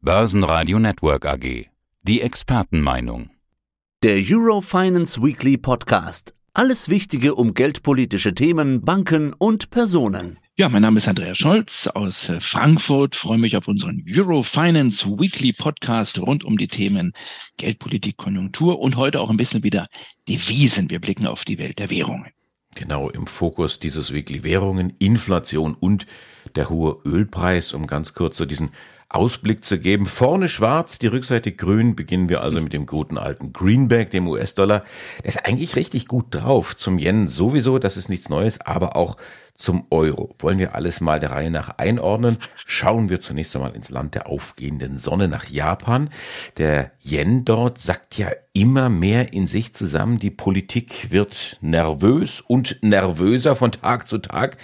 Börsenradio Network AG. Die Expertenmeinung. Der Eurofinance Weekly Podcast. Alles Wichtige um geldpolitische Themen, Banken und Personen. Ja, mein Name ist Andreas Scholz aus äh, Frankfurt. Freue mich auf unseren Eurofinance Weekly Podcast rund um die Themen Geldpolitik, Konjunktur und heute auch ein bisschen wieder Devisen. Wir blicken auf die Welt der Währungen. Genau im Fokus dieses Weekly Währungen, Inflation und der hohe Ölpreis, um ganz kurz so diesen Ausblick zu geben. Vorne schwarz, die Rückseite grün. Beginnen wir also mit dem guten alten Greenback, dem US-Dollar. Der ist eigentlich richtig gut drauf. Zum Yen sowieso, das ist nichts Neues, aber auch zum Euro. Wollen wir alles mal der Reihe nach einordnen? Schauen wir zunächst einmal ins Land der aufgehenden Sonne nach Japan. Der Yen dort sackt ja immer mehr in sich zusammen. Die Politik wird nervös und nervöser von Tag zu Tag.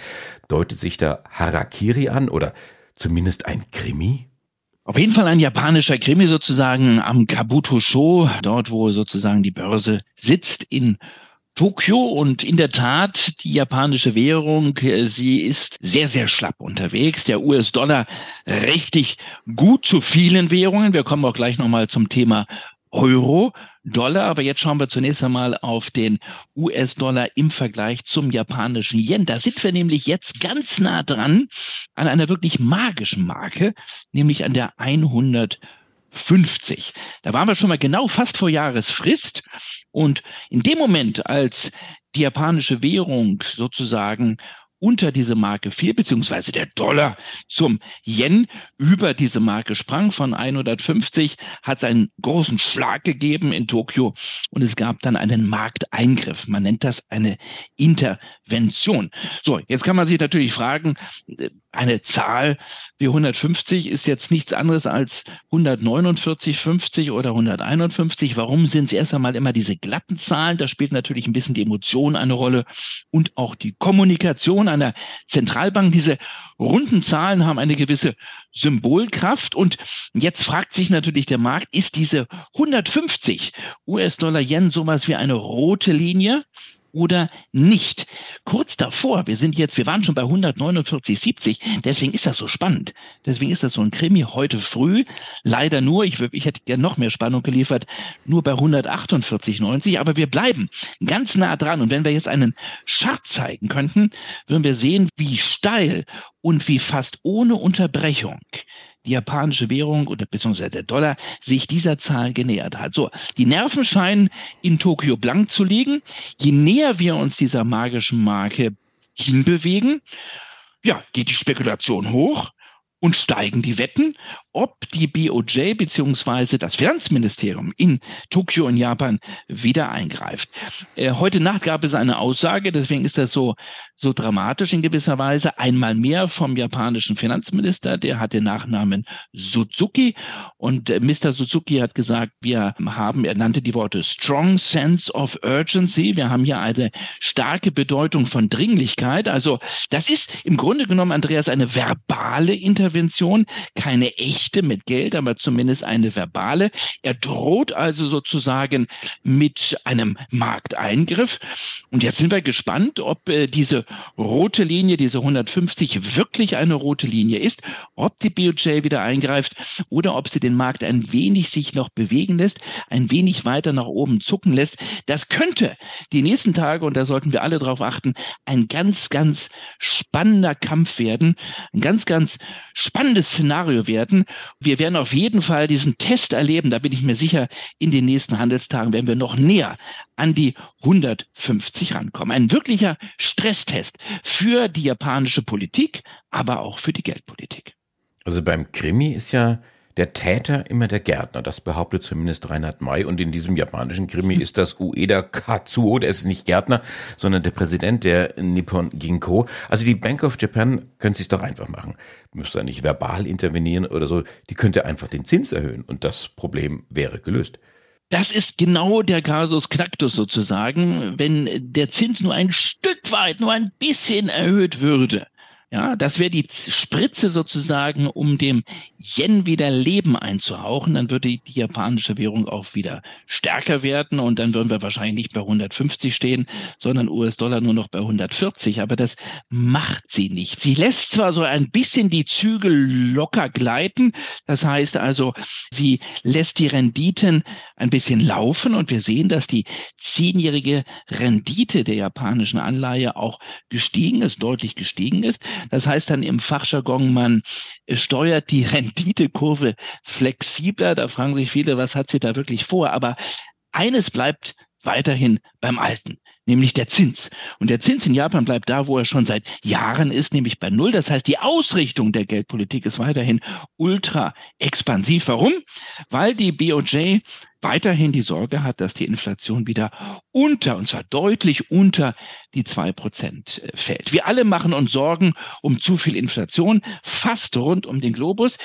Deutet sich da Harakiri an oder zumindest ein Krimi? Auf jeden Fall ein japanischer Krimi sozusagen am Kabuto-Sho, dort wo sozusagen die Börse sitzt in Tokio und in der Tat die japanische Währung, äh, sie ist sehr, sehr schlapp unterwegs. Der US-Dollar richtig gut zu vielen Währungen. Wir kommen auch gleich nochmal zum Thema Euro, Dollar. Aber jetzt schauen wir zunächst einmal auf den US-Dollar im Vergleich zum japanischen Yen. Da sind wir nämlich jetzt ganz nah dran an einer wirklich magischen Marke, nämlich an der 150. Da waren wir schon mal genau fast vor Jahresfrist. Und in dem Moment, als die japanische Währung sozusagen unter diese Marke fiel, beziehungsweise der Dollar zum Yen über diese Marke sprang von 150, hat es einen großen Schlag gegeben in Tokio und es gab dann einen Markteingriff. Man nennt das eine Intervention. So, jetzt kann man sich natürlich fragen, äh, eine Zahl wie 150 ist jetzt nichts anderes als 149, 50 oder 151. Warum sind es erst einmal immer diese glatten Zahlen? Da spielt natürlich ein bisschen die Emotion eine Rolle und auch die Kommunikation einer Zentralbank. Diese runden Zahlen haben eine gewisse Symbolkraft. Und jetzt fragt sich natürlich der Markt, ist diese 150 US-Dollar-Yen sowas wie eine rote Linie? Oder nicht. Kurz davor, wir sind jetzt, wir waren schon bei 149,70, deswegen ist das so spannend. Deswegen ist das so ein Krimi heute früh. Leider nur, ich, ich hätte gerne noch mehr Spannung geliefert, nur bei 148,90, aber wir bleiben ganz nah dran. Und wenn wir jetzt einen Chart zeigen könnten, würden wir sehen, wie steil und wie fast ohne Unterbrechung die japanische Währung oder beziehungsweise der Dollar sich dieser Zahl genähert hat. So, die Nerven scheinen in Tokio blank zu liegen. Je näher wir uns dieser magischen Marke hinbewegen, ja, geht die Spekulation hoch und steigen die Wetten, ob die BOJ beziehungsweise das Finanzministerium in Tokio in Japan wieder eingreift. Äh, heute Nacht gab es eine Aussage, deswegen ist das so so dramatisch in gewisser Weise. Einmal mehr vom japanischen Finanzminister, der hat den Nachnamen Suzuki und äh, Mr. Suzuki hat gesagt, wir haben, er nannte die Worte strong sense of urgency. Wir haben hier eine starke Bedeutung von Dringlichkeit. Also das ist im Grunde genommen, Andreas, eine verbale Intervention, keine echte mit Geld, aber zumindest eine verbale. Er droht also sozusagen mit einem Markteingriff. Und jetzt sind wir gespannt, ob äh, diese rote Linie, diese 150 wirklich eine rote Linie ist, ob die BOJ wieder eingreift oder ob sie den Markt ein wenig sich noch bewegen lässt, ein wenig weiter nach oben zucken lässt. Das könnte die nächsten Tage, und da sollten wir alle drauf achten, ein ganz, ganz spannender Kampf werden, ein ganz, ganz spannendes Szenario werden. Wir werden auf jeden Fall diesen Test erleben, da bin ich mir sicher, in den nächsten Handelstagen werden wir noch näher an die 150 rankommen. Ein wirklicher Stresstest für die japanische Politik, aber auch für die Geldpolitik. Also beim Krimi ist ja der Täter immer der Gärtner. Das behauptet zumindest Reinhard May. Und in diesem japanischen Krimi ist das Ueda Katsuo, der ist nicht Gärtner, sondern der Präsident der Nippon Ginko. Also die Bank of Japan könnte sich doch einfach machen. Müsste nicht verbal intervenieren oder so. Die könnte einfach den Zins erhöhen und das Problem wäre gelöst. Das ist genau der Kasus Knacktus sozusagen. Wenn der Zins nur ein Stück weit, nur ein bisschen erhöht würde, Ja, das wäre die Spritze sozusagen, um dem Yen wieder Leben einzuhauchen. Dann würde die japanische Währung auch wieder stärker werden und dann würden wir wahrscheinlich nicht bei 150 stehen, sondern US-Dollar nur noch bei 140. Aber das macht sie nicht. Sie lässt zwar so ein bisschen die Zügel locker gleiten. Das heißt also, sie lässt die Renditen ein bisschen laufen und wir sehen, dass die zehnjährige Rendite der japanischen Anleihe auch gestiegen ist, deutlich gestiegen ist. Das heißt dann im Fachjargon, man steuert die Renditekurve flexibler. Da fragen sich viele, was hat sie da wirklich vor? Aber eines bleibt weiterhin beim Alten nämlich der Zins. Und der Zins in Japan bleibt da, wo er schon seit Jahren ist, nämlich bei Null. Das heißt, die Ausrichtung der Geldpolitik ist weiterhin ultra expansiv. Warum? Weil die BOJ weiterhin die Sorge hat, dass die Inflation wieder unter, und zwar deutlich unter die zwei Prozent äh, fällt. Wir alle machen uns Sorgen um zu viel Inflation, fast rund um den Globus.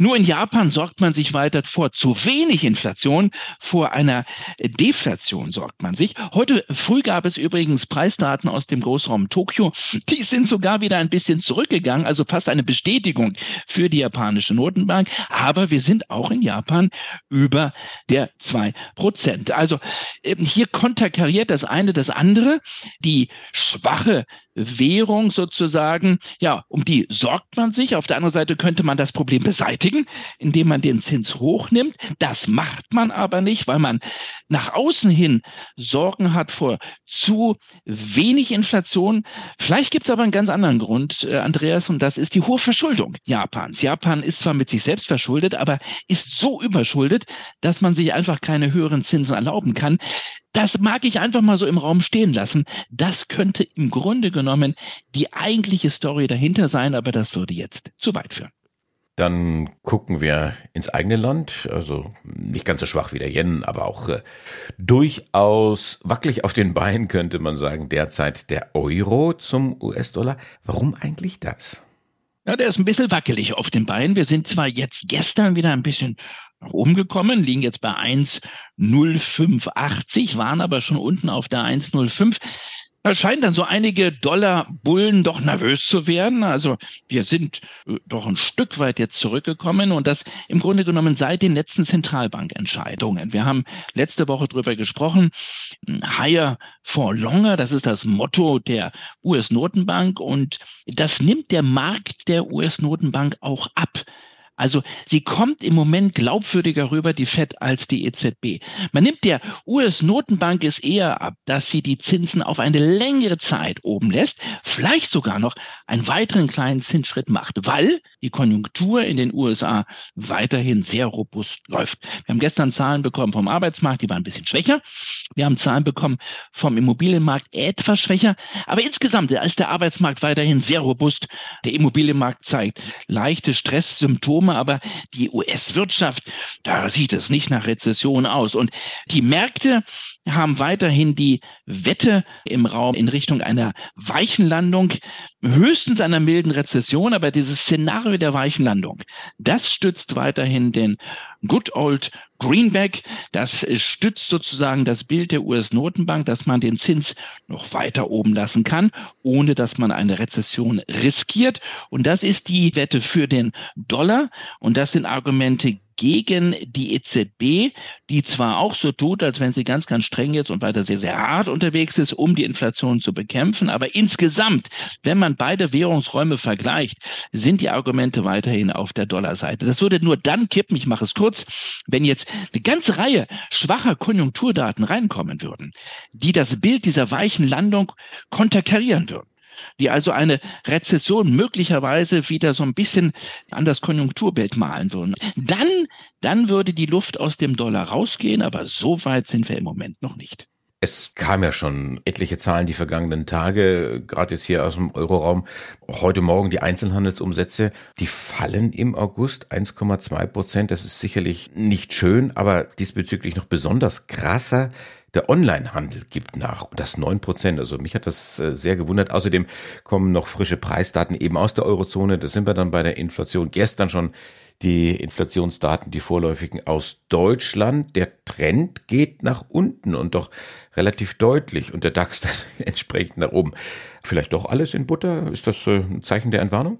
Nur in Japan sorgt man sich weiter vor zu wenig Inflation, vor einer Deflation sorgt man sich. Heute früh gab es übrigens Preisdaten aus dem Großraum Tokio. Die sind sogar wieder ein bisschen zurückgegangen, also fast eine Bestätigung für die japanische Notenbank. Aber wir sind auch in Japan über der zwei Prozent. Also ähm, hier konterkariert das eine das andere. Die schwache Währung sozusagen, ja, um die sorgt man sich. Auf der anderen Seite könnte man das Problem beseitigen, indem man den Zins hochnimmt. Das macht man aber nicht, weil man nach außen hin Sorgen hat vor zu wenig Inflation. Vielleicht gibt es aber einen ganz anderen Grund, äh, Andreas, und das ist die hohe Verschuldung Japans. Japan ist zwar mit sich selbst verschuldet, aber ist so überschuldet, dass man sich einfach keine höheren Zinsen erlauben kann. Das mag ich einfach mal so im Raum stehen lassen. Das könnte im Grunde genommen die eigentliche Story dahinter sein, aber das würde jetzt zu weit führen. Dann gucken wir ins eigene Land, also nicht ganz so schwach wie der Yen, aber auch äh, durchaus wackelig auf den Beinen, könnte man sagen, derzeit der Euro zum US-Dollar. Warum eigentlich das? Ja, der ist ein bisschen wackelig auf den Beinen. Wir sind zwar jetzt gestern wieder ein bisschen nach oben gekommen, liegen jetzt bei 1,0580, waren aber schon unten auf der 1,05. Da scheinen dann so einige Dollar-Bullen doch nervös zu werden. Also wir sind äh, doch ein Stück weit jetzt zurückgekommen und das im Grunde genommen seit den letzten Zentralbankentscheidungen. Wir haben letzte Woche drüber gesprochen. Higher for longer, das ist das Motto der US-Notenbank und das nimmt der Markt der US-Notenbank auch ab. Also sie kommt im Moment glaubwürdiger rüber, die FED, als die EZB. Man nimmt der US-Notenbank es eher ab, dass sie die Zinsen auf eine längere Zeit oben lässt, vielleicht sogar noch einen weiteren kleinen Zinsschritt macht, weil die Konjunktur in den USA weiterhin sehr robust läuft. Wir haben gestern Zahlen bekommen vom Arbeitsmarkt, die waren ein bisschen schwächer. Wir haben Zahlen bekommen vom Immobilienmarkt etwas schwächer. Aber insgesamt ist der Arbeitsmarkt weiterhin sehr robust. Der Immobilienmarkt zeigt leichte Stresssymptome Symptome, aber die US-Wirtschaft, da sieht es nicht nach Rezession aus. Und die Märkte haben weiterhin die Wette im Raum in Richtung einer weichen Landung, höchstens einer milden Rezession, aber dieses Szenario der weichen Landung, das stützt weiterhin den Good Old Greenback. Das stützt sozusagen das Bild der US-Notenbank, dass man den Zins noch weiter oben lassen kann, ohne dass man eine Rezession riskiert. Und das ist die Wette für den Dollar. Und das sind Argumente gegen die EZB, die zwar auch so tut, als wenn sie ganz, ganz streng jetzt und weiter sehr, sehr hart unterwegs ist, um die Inflation zu bekämpfen, aber insgesamt, wenn man beide Währungsräume vergleicht, sind die Argumente weiterhin auf der Dollarseite. Das würde nur dann kippen, ich mache es kurz, wenn jetzt eine ganze Reihe schwacher Konjunkturdaten reinkommen würden, die das Bild dieser weichen Landung konterkarieren würden die also eine Rezession möglicherweise wieder so ein bisschen an das Konjunkturbild malen würden. Dann, dann würde die Luft aus dem Dollar rausgehen, aber so weit sind wir im Moment noch nicht. Es kam ja schon etliche Zahlen die vergangenen Tage, gerade jetzt hier aus dem Euroraum. Heute Morgen die Einzelhandelsumsätze, die fallen im August 1,2 Prozent. Das ist sicherlich nicht schön, aber diesbezüglich noch besonders krasser der Onlinehandel gibt nach und das neun Prozent. Also mich hat das äh, sehr gewundert. Außerdem kommen noch frische Preisdaten eben aus der Eurozone. Da sind wir dann bei der Inflation. Gestern schon die Inflationsdaten, die vorläufigen aus Deutschland. Der Trend geht nach unten und doch relativ deutlich und der DAX dann entsprechend nach oben. Vielleicht doch alles in Butter? Ist das äh, ein Zeichen der Entwarnung?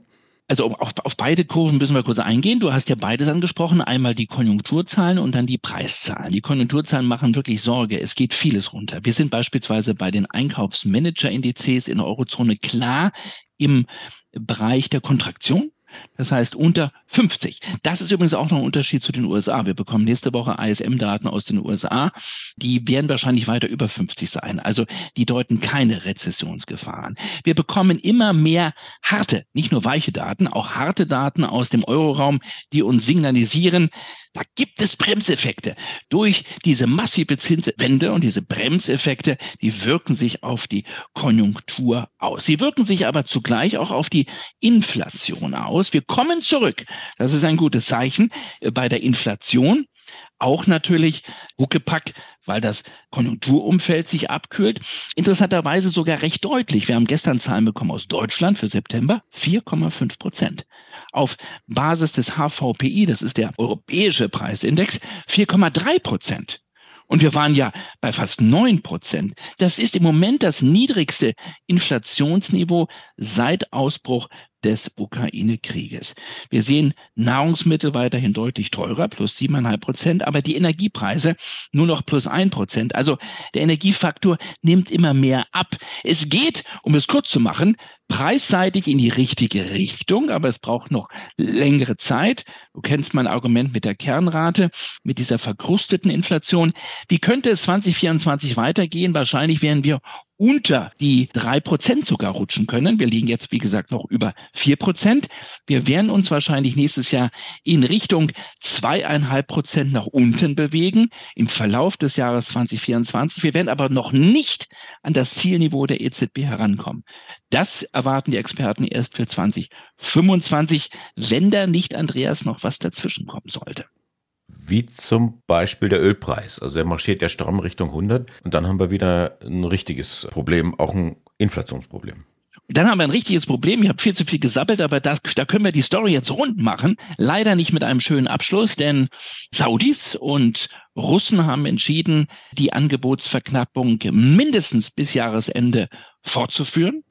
Also auf, auf beide Kurven müssen wir kurz eingehen. Du hast ja beides angesprochen. Einmal die Konjunkturzahlen und dann die Preiszahlen. Die Konjunkturzahlen machen wirklich Sorge. Es geht vieles runter. Wir sind beispielsweise bei den Einkaufsmanager-Indizes in der Eurozone klar im Bereich der Kontraktion. Das heißt unter 50. Das ist übrigens auch noch ein Unterschied zu den USA. Wir bekommen nächste Woche ISM-Daten aus den USA. Die werden wahrscheinlich weiter über 50 sein. Also die deuten keine Rezessionsgefahren. Wir bekommen immer mehr harte, nicht nur weiche Daten, auch harte Daten aus dem Euroraum, die uns signalisieren, da gibt es Bremseffekte. Durch diese massive Zinswende und diese Bremseffekte, die wirken sich auf die Konjunktur aus. Sie wirken sich aber zugleich auch auf die Inflation aus. Wir kommen zurück. Das ist ein gutes Zeichen äh, bei der Inflation. Auch natürlich Huckepack, weil das Konjunkturumfeld sich abkühlt. Interessanterweise sogar recht deutlich. Wir haben gestern Zahlen bekommen aus Deutschland für September 4,5 Prozent. Auf Basis des HVPI, das ist der europäische Preisindex, 4,3 Prozent. Und wir waren ja bei fast neun Prozent. Das ist im Moment das niedrigste Inflationsniveau seit Ausbruch des Ukraine-Krieges. Wir sehen Nahrungsmittel weiterhin deutlich teurer, plus siebeneinhalb Prozent, aber die Energiepreise nur noch plus ein Prozent. Also der Energiefaktor nimmt immer mehr ab. Es geht, um es kurz zu machen, preisseitig in die richtige Richtung, aber es braucht noch längere Zeit. Du kennst mein Argument mit der Kernrate, mit dieser verkrusteten Inflation. Wie könnte es 2024 weitergehen? Wahrscheinlich werden wir unter die drei Prozent sogar rutschen können. Wir liegen jetzt, wie gesagt, noch über vier Prozent. Wir werden uns wahrscheinlich nächstes Jahr in Richtung zweieinhalb Prozent nach unten bewegen im Verlauf des Jahres 2024. Wir werden aber noch nicht an das Zielniveau der EZB herankommen. Das erwarten die Experten erst für 2025, wenn da nicht Andreas noch was dazwischen kommen sollte wie zum Beispiel der Ölpreis. Also er marschiert ja stramm Richtung 100 und dann haben wir wieder ein richtiges Problem, auch ein Inflationsproblem. Dann haben wir ein richtiges Problem. Ich habe viel zu viel gesabbelt, aber das, da können wir die Story jetzt rund machen. Leider nicht mit einem schönen Abschluss, denn Saudis und Russen haben entschieden, die Angebotsverknappung mindestens bis Jahresende fortzuführen.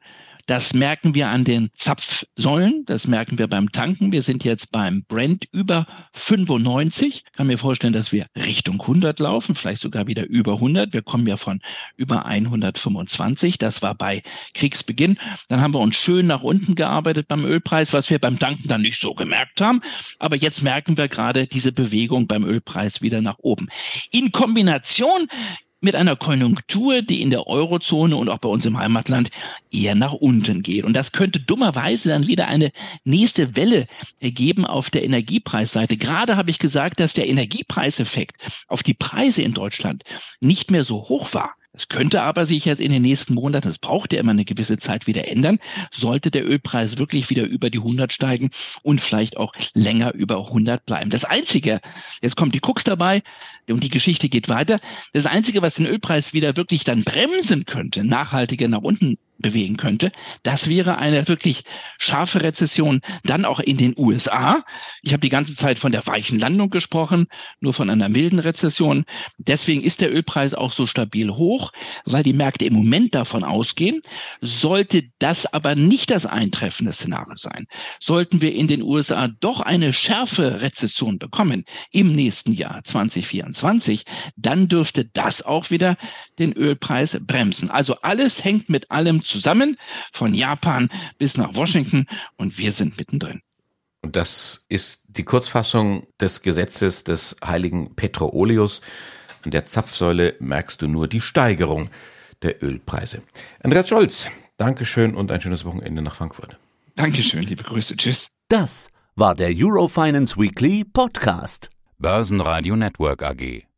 Das merken wir an den Zapfsäulen, das merken wir beim Tanken. Wir sind jetzt beim Brent über 95. Ich kann mir vorstellen, dass wir Richtung 100 laufen, vielleicht sogar wieder über 100. Wir kommen ja von über 125. Das war bei Kriegsbeginn. Dann haben wir uns schön nach unten gearbeitet beim Ölpreis, was wir beim Tanken dann nicht so gemerkt haben. Aber jetzt merken wir gerade diese Bewegung beim Ölpreis wieder nach oben. In Kombination mit einer Konjunktur, die in der Eurozone und auch bei uns im Heimatland eher nach unten geht. Und das könnte dummerweise dann wieder eine nächste Welle ergeben auf der Energiepreisseite. Gerade habe ich gesagt, dass der Energiepreiseffekt auf die Preise in Deutschland nicht mehr so hoch war. Es könnte aber sich jetzt in den nächsten Monaten, es braucht ja immer eine gewisse Zeit wieder ändern, sollte der Ölpreis wirklich wieder über die 100 steigen und vielleicht auch länger über 100 bleiben. Das Einzige, jetzt kommt die Krux dabei und die Geschichte geht weiter, das Einzige, was den Ölpreis wieder wirklich dann bremsen könnte, nachhaltiger nach unten bewegen könnte. Das wäre eine wirklich scharfe Rezession dann auch in den USA. Ich habe die ganze Zeit von der weichen Landung gesprochen, nur von einer milden Rezession. Deswegen ist der Ölpreis auch so stabil hoch, weil die Märkte im Moment davon ausgehen. Sollte das aber nicht das eintreffende Szenario sein, sollten wir in den USA doch eine schärfe Rezession bekommen im nächsten Jahr 2024, dann dürfte das auch wieder den Ölpreis bremsen. Also alles hängt mit allem zusammen, von Japan bis nach Washington und wir sind mittendrin. Und das ist die Kurzfassung des Gesetzes des heiligen Petroleus. An der Zapfsäule merkst du nur die Steigerung der Ölpreise. Andreas Scholz, Dankeschön und ein schönes Wochenende nach Frankfurt. Dankeschön, liebe Grüße. Tschüss. Das war der Eurofinance Weekly Podcast. Börsenradio Network AG.